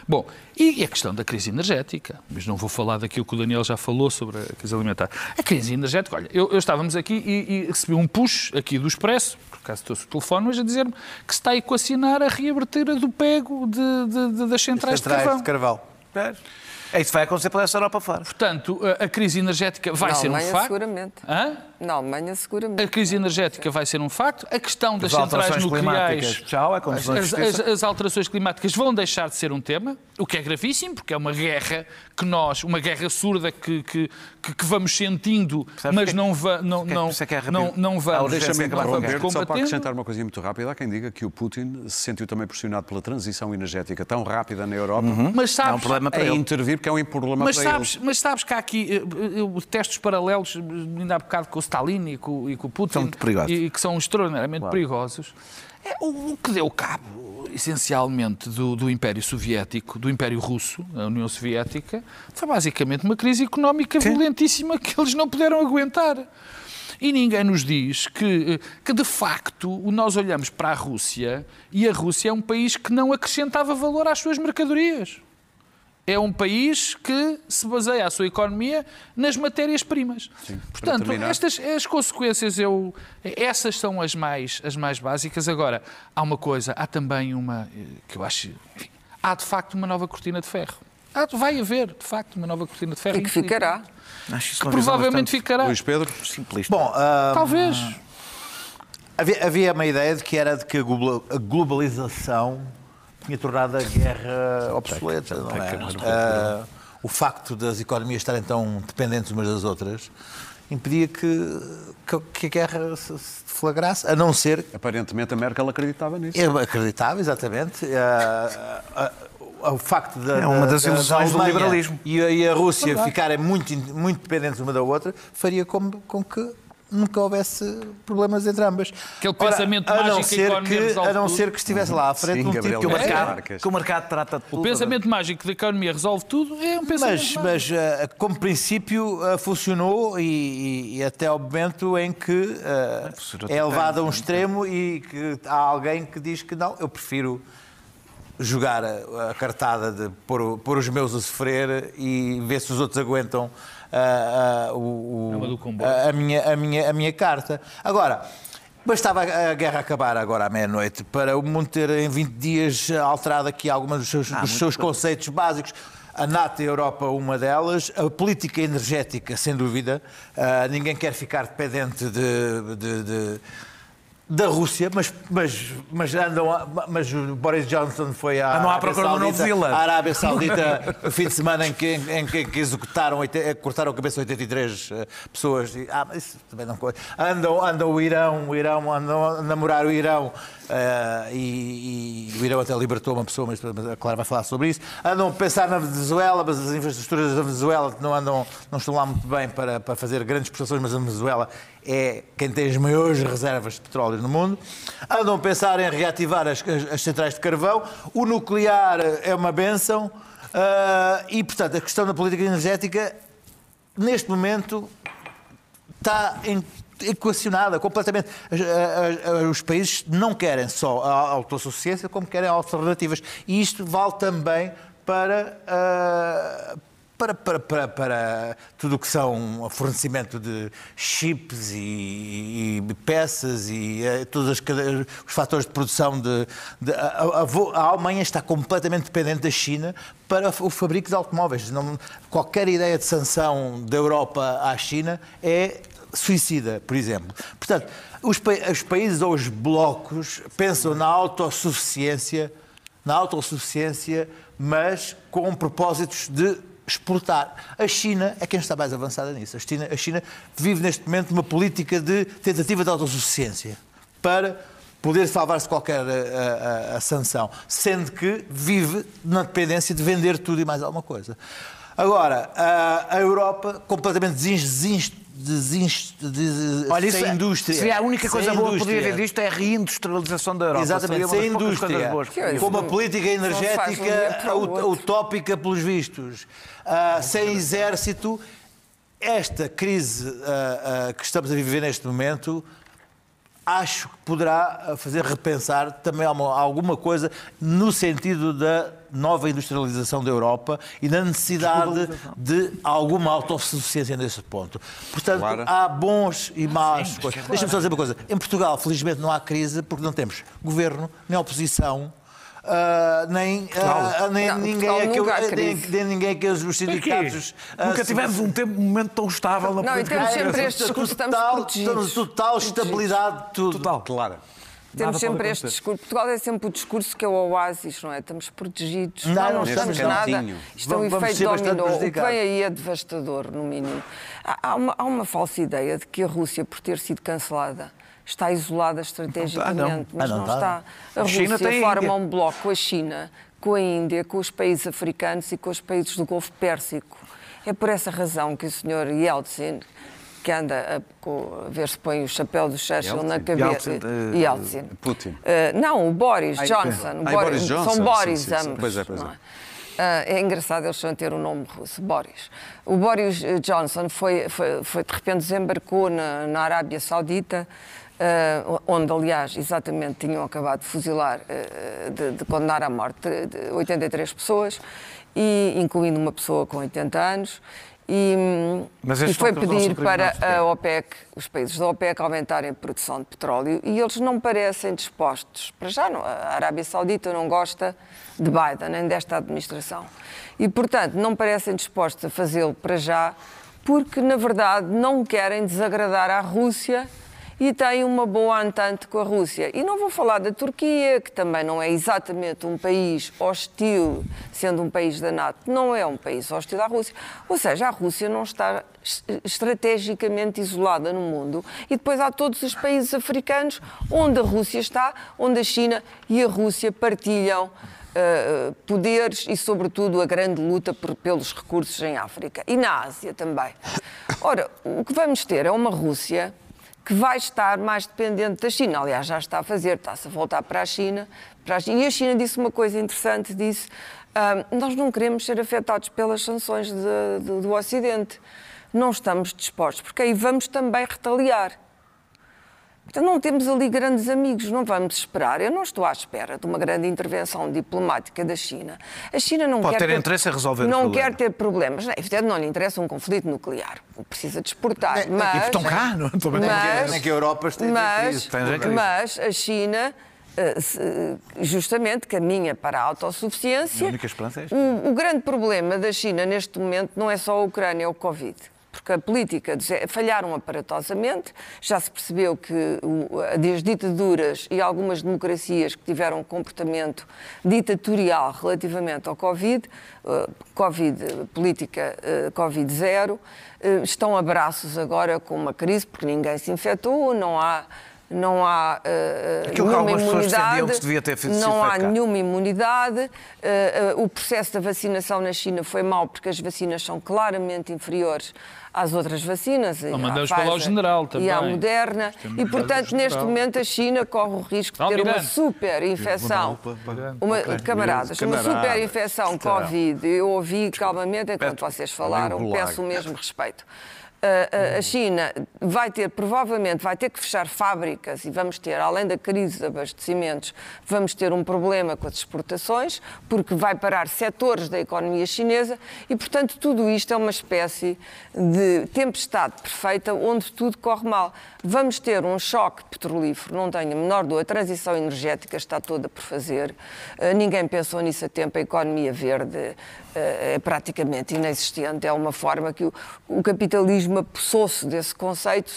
Bom, e a questão da crise energética, mas não vou falar daquilo que o Daniel já falou sobre a crise alimentar. A crise energética, olha, eu, eu estávamos aqui e, e recebi um push aqui do Expresso, por acaso trouxe o telefone, mas a dizer-me que se está a equacionar a reabertura do pego de, de- de- das centrais, de carvão. de carvão. É isso que vai acontecer pela essa Europa fora. Portanto, a, crise energética vai Na ser um facto. seguramente. Hã? Na Alemanha, seguramente. A crise energética vai ser um facto. A questão das As centrais nucleares. tchau, é as, as- as- alterações climáticas vão deixar de ser um tema, o que é gravíssimo, porque é uma guerra que nós, uma guerra surda que, que, que- que vamos sentindo, mas não, va, não, não, é que é não, não Há vamos, Deixa-me acabar só para acrescentar uma coisinha muito rápida. Há quem diga que o Putin se sentiu também pressionado pela transição energética tão rápida na Europa Mas sabes, É um problema para a ele. intervir, porque é um problema Mas para sabes, mas sabes que há aqui, eh, eu detesto os paralelos, ainda há bocado com o Stalin e com, e com o Putin. E, que são extraordinariamente perigosos. É, o, o que deu cabo, essencialmente, do, do Império Soviético, do Império Russo, a União Soviética, foi basicamente uma crise económica violentíssima que eles não puderam aguentar. E ninguém nos diz que, que, de facto, nós olhamos para a Rússia e a Rússia é um país que não acrescentava valor às suas mercadorias. É um país que se baseia a sua economia nas matérias-primas. Portanto, terminar. estas as consequências, eu, essas são as mais, as mais básicas. Agora, há uma coisa, há também uma eh, que eu acho. enfim, há de facto uma nova cortina de ferro. Há, vai haver, de facto, uma nova cortina de ferro. E que ficará. Acho isso Que provavelmente ficará. Luís Pedro? simplista. Bom, ah, Talvez. havia, havia uma ideia de que era de que a globalização tinha tornado a guerra obsoleta, não é? Ah, o facto das economias estarem tão dependentes umas das outras impedia que, que, a guerra se, se deflagrasse, a não ser Aparentemente a Merkel acreditava nisso. Eu acreditava, exatamente. Ah, ah, o facto da, É uma da- das da- ilusões da do liberalismo. E, a- e a Rússia ficarem muito, muito dependentes uma da outra faria com, com que nunca houvesse problemas entre ambas. Aquele pensamento a não mágico que a ser economia que resolve A não tudo. ser que estivesse lá à frente Sim, um Gabriel tipo que marcava. Marques. Que o mercado trata de tudo. O pensamento mágico da economia resolve tudo é um pensamento Mas, mágico. mas ah, como princípio ah, funcionou e, e- e até ao momento em que Funcionou é levado a um muito extremo e que há alguém que diz que não, eu prefiro jogar a, a cartada de pôr, o- pôr os meus a sofrer e ver se os outros aguentam ah, ah, o- comboio. a, a minha, a, minha, a minha carta. Agora, bastava a guerra acabar agora à meia-noite para o mundo ter em 20 dias alterado aqui alguns dos seus, dos seus conceitos básicos. A NATO e a Europa, uma delas. A política energética, sem dúvida. Ah, ninguém quer ficar dependente de- de- de da Rússia, mas, mas, mas andam. a- Mas o Boris Johnson foi à Andam à Arábia procura Saudita- à Arábia Saudita no fim de semana em que, em que, que executaram, eh, cortaram a cabeça de 83 eh, pessoas. E, ah, mas isso também não conta. Andam, andam o Irão, o Irão, andam a namorar o Irão. eh, e, e o Irão até libertou uma pessoa, mas mas a Clara vai falar sobre isso. Andam a pensar na Venezuela, mas as infraestruturas da Venezuela não, andam, não estão lá muito bem para, para fazer grandes prestações, mas a Venezuela é quem tem as maiores reservas de petróleo no mundo. Andam a pensar em reativar as, as- as centrais de carvão. O nuclear é uma benção. ah, e, portanto, a questão da política energética, neste momento, está em- equacionada completamente. Os países não querem só a autossuficiência, como querem alternativas. E isto vale também para. ah, para, para, para, para tudo o que são fornecimento de chips e, e peças e eh, todos cade- os fatores de produção de, de- a, a- a Alemanha está completamente dependente da China para o fabrico de automóveis. Não- qualquer ideia de sanção da Europa à China é suicida, por exemplo. Portanto, os, os países ou os blocos pensam na autossuficiência, na autossuficiência, mas com propósitos de exportar. A China é quem está mais avançada nisso. A China, a China vive neste momento uma política de tentativa de autossuficiência para poder salvar-se qualquer a, a- a sanção, sendo que vive na dependência de vender tudo e mais alguma coisa. Agora, a, Europa completamente desinst, desinst, desinst, Olha, sem é- indústria. seria a única coisa Sem boa que podia indústria. haver disto é a reindustrialização da Europa. Exatamente, sem indústria. Que é com uma política um energética outro. utópica pelos vistos, Ah, sem exército. Esta crise ah, ah, que estamos a viver neste momento acho que poderá ah, fazer repensar também alguma- coisa no sentido da nova industrialização da Europa e da necessidade de alguma autossuficiência nesse ponto. Portanto, Claro. há bons e maus coisas. Deixa-me só dizer uma coisa. Em Portugal, felizmente, não há crise porque não temos governo, nem oposição. Ah, nem, ah, nem Não, ninguém é que há nem, nem ninguém é que os sindicatos Nunca tivemos um, tempo, um momento tão estável na Não, e política. temos sempre este discurso, estamos total, protegidos. total estabilidade de tudo. Total. Claro. Temos Nada sempre este discurso. Portugal é sempre o discurso que é o oásis, não é? Estamos protegidos. Não, Não, estamos nada. Isto é um efeito dominó. O que vem aí é devastador, no mínimo. Há, há uma, há uma falsa ideia de que a Rússia, por ter sido cancelada, está isolada estrategicamente. não. Mas Ah, não não, está. está. A A China Rússia forma Índia. um bloco com a China, com a Índia, com os países africanos e com os países do Golfo Pérsico. É por essa razão que o Sr. Yeltsin que anda a, a ver se põe o chapéu do Churchill na Yeltsin? cabeça. Yeltsin, eh, Yeltsin. Putin. Eh, não, o Boris Johnson. ai, Boris Johnson, São Boris sim, sim, sim. ambos. Pois é, pois não é. Ah, é engraçado eles só ter o nome russo, Boris. O Boris Johnson foi, foi, foi de repente desembarcou na, na Arábia Saudita, ah, onde, aliás, exatamente tinham acabado de fuzilar, eh, de, de condenar à morte de 83 pessoas, e, incluindo uma pessoa com 80 anos. E, e foi pedir para a OPEC, os países da OPEC, aumentarem a produção de petróleo e eles não parecem dispostos. Para já, não, a Arábia Saudita não gosta de Biden, nem desta administração. E, portanto, não parecem dispostos a fazê-lo para já, porque, na verdade, não querem desagradar à Rússia e têm uma boa entente com a Rússia. E não vou falar da Turquia, que também não é exatamente um país hostil, sendo um país da NATO, não é um país hostil à Rússia. Ou seja, a Rússia não está es- estrategicamente isolada no mundo. E depois há todos os países africanos onde a Rússia está, onde a China e a Rússia partilham eh, poderes e, sobretudo, a grande luta por- pelos recursos em África e na Ásia também. Ora, o que vamos ter é uma Rússia que vai estar mais dependente da China. Aliás, já está a fazer, está-se a voltar para a China. Para a China. E a China disse uma coisa interessante, disse, "Ah, nós não queremos ser afetados pelas sanções de- de- do Ocidente. Não estamos dispostos, porque aí vamos também retaliar. Portanto, não temos ali grandes amigos, não vamos esperar. Eu não estou à espera de uma grande intervenção diplomática da China. A China não Pode quer ter interesse em resolver o Não problema. quer ter problemas. Não, evidente, não lhe interessa um conflito nuclear. Precisa de exportar. Nem- mas, estão cá, não? Também nem que- mas- nem que a Europa esteja em mas, mas a China eh, justamente caminha para a autossuficiência. A única esperança é esta. O, o grande problema da China neste momento não é só a Ucrânia, é o Covid. Porque a política falharam aparatosamente, já se percebeu que as ditaduras e algumas democracias que tiveram um comportamento ditatorial relativamente ao Covid, eh, Covid, política eh, Covid zero, eh, estão a braços agora com uma crise, porque ninguém se infectou, não há. Não há Aquilo que nenhuma imunidade, que devia ter sido não há nenhuma imunidade. Eh, eh, o processo da vacinação na China foi mau porque as vacinas são claramente inferiores às outras vacinas. e Não à mandamos para lá o general E à também. Moderna. E, portanto, neste momento a China corre o risco de ter uma super infecção. Uma, camaradas, uma super infecção Covid. Eu ouvi calmamente enquanto vocês falaram, peço o mesmo respeito. A- China vai ter, provavelmente, vai ter que fechar fábricas e vamos ter, além da crise de abastecimentos, vamos ter um problema com as exportações, porque vai parar setores da economia chinesa e, portanto, tudo isto é uma espécie de tempestade perfeita onde tudo corre mal. Vamos ter um choque petrolífero, não tenho a menor dúvida, a transição energética está toda por fazer, Eh, ninguém pensou nisso a tempo, a economia verde é praticamente inexistente, é uma forma que o, o capitalismo apossou-se desse conceito,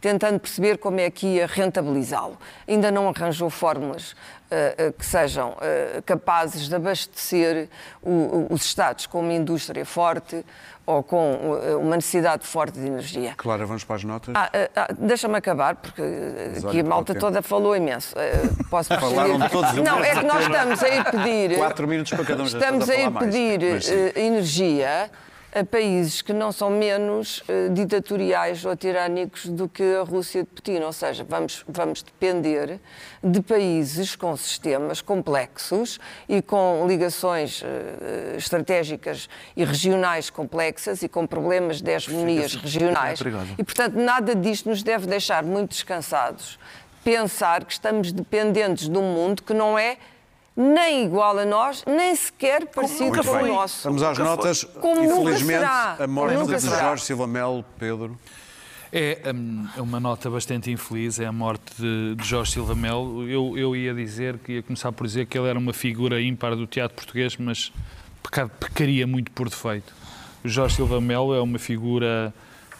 tentando perceber como é que ia rentabilizá-lo. Ainda não arranjou fórmulas eh, eh, que sejam eh, capazes de abastecer os Estados com uma indústria forte ou com eh, uma necessidade forte de energia. Clara, vamos para as notas? Ah, ah, Deixa-me acabar, porque eh, Mas aqui a malta toda falou imenso. Eh, Posso Falaram todos do Não, é que nós estamos a ir pedir. Quatro minutos para cada um, Estamos a ir mais. pedir eh, energia a países que não são menos eh, ditatoriais ou tirânicos do que a Rússia de Putin. Ou seja, vamos, vamos depender de países com sistemas complexos e com ligações eh, estratégicas e regionais complexas e com problemas de hegemonias regionais. E, portanto, nada disto nos deve deixar muito descansados. Pensar que estamos dependentes de um mundo que não é nem igual a nós, nem sequer parecido Muito com o nosso. Vamos às notas. Como Infelizmente, será. a morte Nunca de será. Jorge Silva Melo, Pedro. É hum, é uma nota bastante infeliz, é a morte de, de Jorge Silva Melo. Eu, eu ia dizer, que ia começar por dizer que ele era uma figura ímpar do teatro português, mas peca- pecaria muito por defeito. O Jorge Silva Melo é uma figura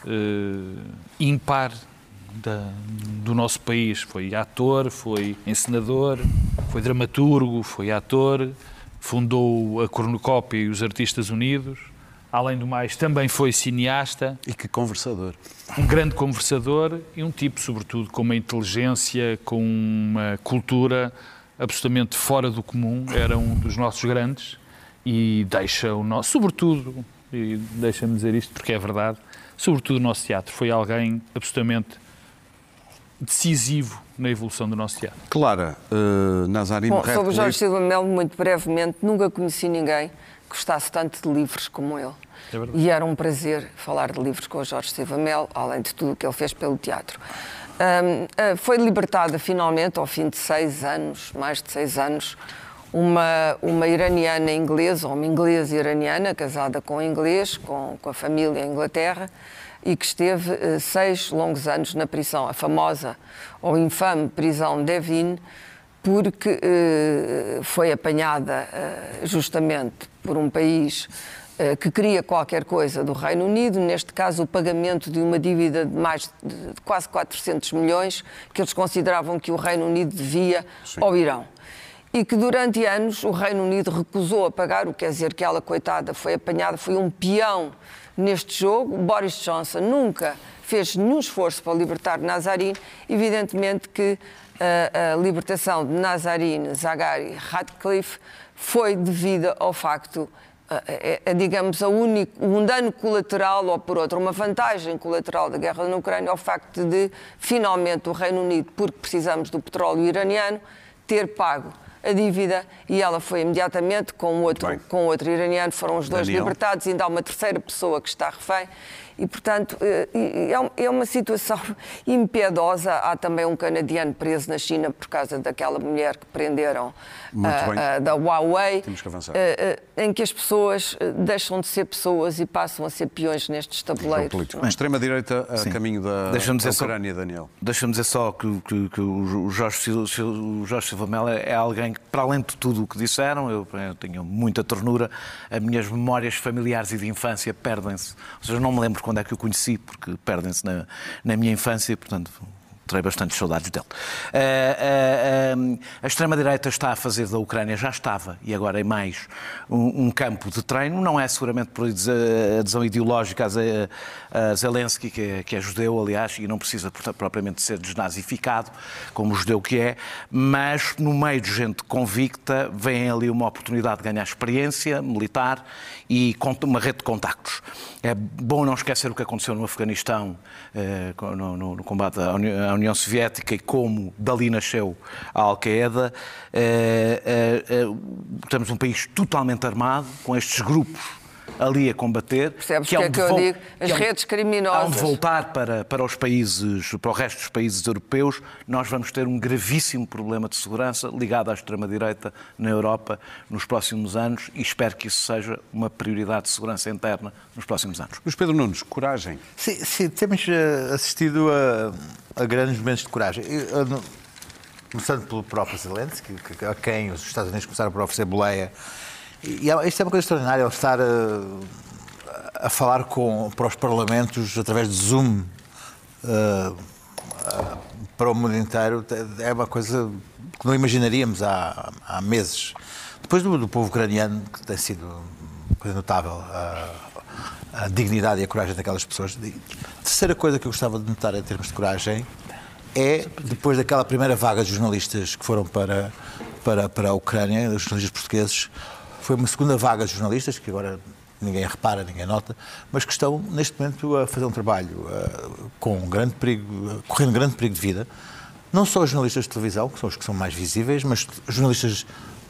eh, ímpar da- do nosso país. Foi ator, foi encenador, foi dramaturgo, foi ator, fundou a Cornucópia e os Artistas Unidos. Além do mais, também foi cineasta E que conversador. um grande conversador e um tipo, sobretudo, com uma inteligência, com uma cultura absolutamente fora do comum. Era um dos nossos grandes e deixa o nosso, sobretudo, e deixa-me dizer isto porque é verdade, sobretudo o nosso teatro. Foi alguém absolutamente decisivo na evolução do nosso teatro. Clara, uh, Nazarim Bom, sobre Jorge Silva Melo, muito brevemente, nunca conheci ninguém que gostasse tanto de livros como ele. É verdade. e era um prazer falar de livros com o Jorge Silva Melo, além de tudo o que ele fez pelo teatro. Hum, ah, foi libertada finalmente, ao fim de seis anos, mais de seis anos, uma, uma iraniana inglesa, ou uma inglesa iraniana, casada com um inglês, com, com a família em Inglaterra, e que esteve eh, seis longos anos na prisão, a famosa ou infame prisão de Evin, porque eh, foi apanhada eh, justamente por um país que queria qualquer coisa do Reino Unido, neste caso o pagamento de uma dívida de mais de quase 400 milhões, que eles consideravam que o Reino Unido devia ao Irão. E que durante anos o Reino Unido recusou a pagar, o que quer dizer que ela, coitada, foi apanhada, foi um peão neste jogo. Boris Johnson nunca fez nenhum esforço para libertar Nazarin. Evidentemente que a, a libertação de Nazarin Zaghari Ratcliffe foi devida ao facto, a- a, digamos, a único, um dano colateral, ou por outro, uma vantagem colateral da guerra na Ucrânia, ao facto de, finalmente, o Reino Unido, porque precisamos do petróleo iraniano, ter pago a dívida e ela foi imediatamente com outro, bem. com outro iraniano, foram os dois Daniel. libertados, ainda há uma terceira pessoa que está refém. E, portanto, eh, é é uma situação *laughs* impiedosa. Há também um canadiano preso na China por causa daquela mulher que prenderam ah, bem. ah, da Huawei, Temos que avançar. eh, eh, em que as pessoas eh, deixam de ser pessoas e passam a ser peões nestes tabuleiros. Extrema-direita a caminho da, da dizer só- Ucrânia, Daniel. Deixa-me dizer só que, que- que o Jorge, o Jorge Silva Melo é alguém que, para além de tudo o que disseram, eu, eu tenho muita ternura, as minhas memórias familiares e de infância perdem-se. Ou seja, não me lembro quando é que o conheci, porque perdem-se na, na minha infância, portanto. Terei bastante saudades dele. Eh, eh, eh, a extrema-direita está a fazer da Ucrânia, já estava, e agora é mais, um, um campo de treino. Não é seguramente por adesão- ideológica a a Zelensky, que é, que é judeu, aliás, e não precisa portanto, propriamente ser desnazificado, como judeu que é, mas no meio de gente convicta vem ali uma oportunidade de ganhar experiência militar e uma rede de contactos. É bom não esquecer o que aconteceu no Afeganistão, eh, no, no- no combate à Uni- à União Soviética e como dali nasceu a Al-Qaeda. Eh, eh, eh, temos um país totalmente armado, com estes grupos ali a combater. Percebes que o que hão é que eu digo? As hão- redes criminosas. hão de voltar para, para os países, para o resto dos países europeus, nós vamos ter um gravíssimo problema de segurança ligado à extrema-direita na Europa nos próximos anos e espero que isso seja uma prioridade de segurança interna nos próximos anos. Luís Pedro Nunes, coragem. Sim, sim, temos eh, assistido a, a grandes momentos de coragem. Eu, eu não- Começando pelo próprio Zelensky, que- a quem os Estados Unidos começaram por oferecer boleia. E, é- isto é uma coisa extraordinária, estar eh, a, falar com, para os parlamentos através de Zoom eh, eh, para o mundo inteiro. É uma coisa que não imaginaríamos há, há meses. Depois do, do povo ucraniano, que tem sido uma coisa notável, a, a dignidade e a coragem daquelas pessoas. A terceira coisa que eu gostava de notar em termos de coragem é, depois daquela primeira vaga de jornalistas que foram para, para, para a Ucrânia, os jornalistas portugueses, foi uma segunda vaga de jornalistas, que agora ninguém repara, ninguém nota, mas que estão neste momento a fazer um trabalho eh, com grande perigo, eh, correndo grande perigo de vida. Não só os jornalistas de televisão, que são os que são mais visíveis, mas jornalistas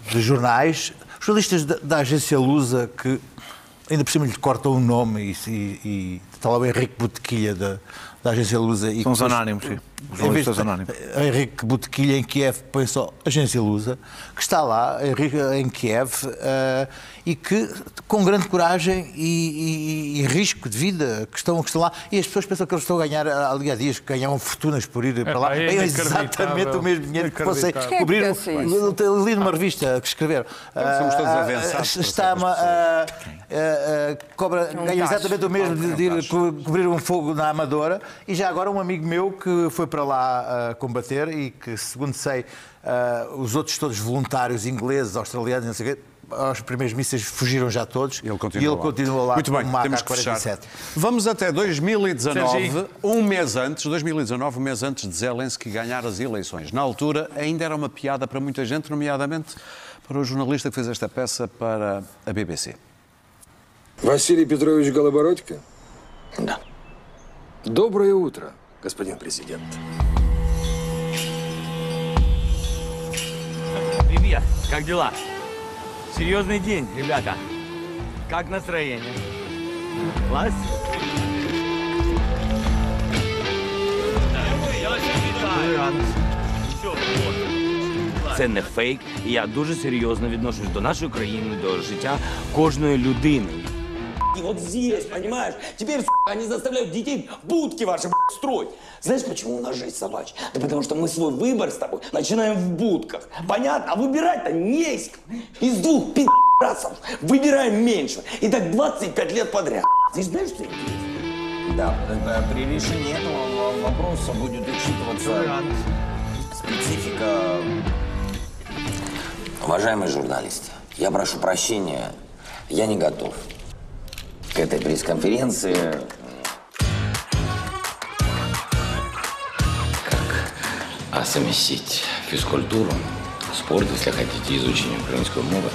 de jornais, jornalistas da, da agência Lusa, que ainda por cima lhe cortam o nome e, e, e está lá o Henrique Botequilha da, da agência Lusa. E São os anónimos, sim. Jornalistas anónimos. Henrique Botequilha em Kiev põe só agência Lusa, que está lá Henrique, em Kiev eh, e que com grande coragem e, e- e risco de vida que estão, que estão lá e as pessoas pensam que eles estão a ganhar ali há dias, que ganhavam fortunas por ir para lá. é É exatamente o mesmo dinheiro que. Quem é que cobrir. pensa isso? Eu li numa revista que escreveram. somos todos ah, avançados Está uma, cobra, um ganha exatamente o mesmo de, de ir cobrir um fogo na Amadora e já agora um amigo meu que foi para lá ah, combater e que, segundo sei, ah, os outros todos voluntários ingleses, australianos, não sei o quê, aos primeiros mísseis fugiram já todos Ele continua e ele lá. continua lá Muito bem, com uma temos que fechar. AK-47. Vamos até 2019, Serginho. um mês antes, 2019, um mês antes de Zelensky ganhar as eleições. Na altura, ainda era uma piada para muita gente, nomeadamente para o jornalista que fez esta peça para a BBC. Василий Петрович Голобородько? Да. Доброе утро, господин президент. Привет, как дела? Серьезный день, ребята. Как настроение? Класс? Це не фейк, і я дуже серйозно відношусь до нашої країни, до життя кожної людини. И вот здесь, понимаешь, теперь, сука, они заставляют детей в будки ваши строить. Знаешь, почему у нас жизнь собачья? Да потому что мы свой выбор с тобой начинаем в будках. Понятно? А выбирать-то не из, из двух пи***расов. Выбираем меньше. И так 25 лет подряд. Ты знаешь, что это? Да, при решении этого вопроса будет учитываться специфика. Уважаемые журналисты, я прошу прощения, я не готов к этой пресс-конференции. А совместить физкультуру, спорт, если хотите, изучение украинского мовы.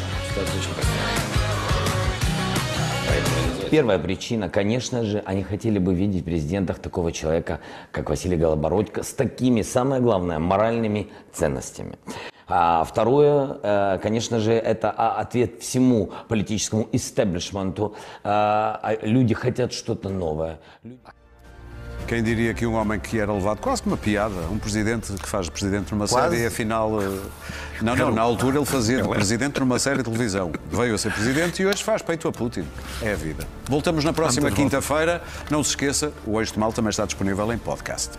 Первая причина, конечно же, они хотели бы видеть в президентах такого человека, как Василий Голобородько, с такими, самое главное, моральными ценностями. А второе, э, конечно же, это ответ всему политическому истеблишменту. А, а Люди хотят что-то новое. Quem diria que um homem que era levado quase como uma piada, um presidente que faz presidente numa Quase? série e afinal. eh, Não, não, na altura ele fazia de presidente numa série de televisão. Veio a ser presidente e hoje faz peito a Putin. É a vida. Voltamos na próxima quinta-feira. Não se esqueça, o Eixo de Mal também está disponível em podcast.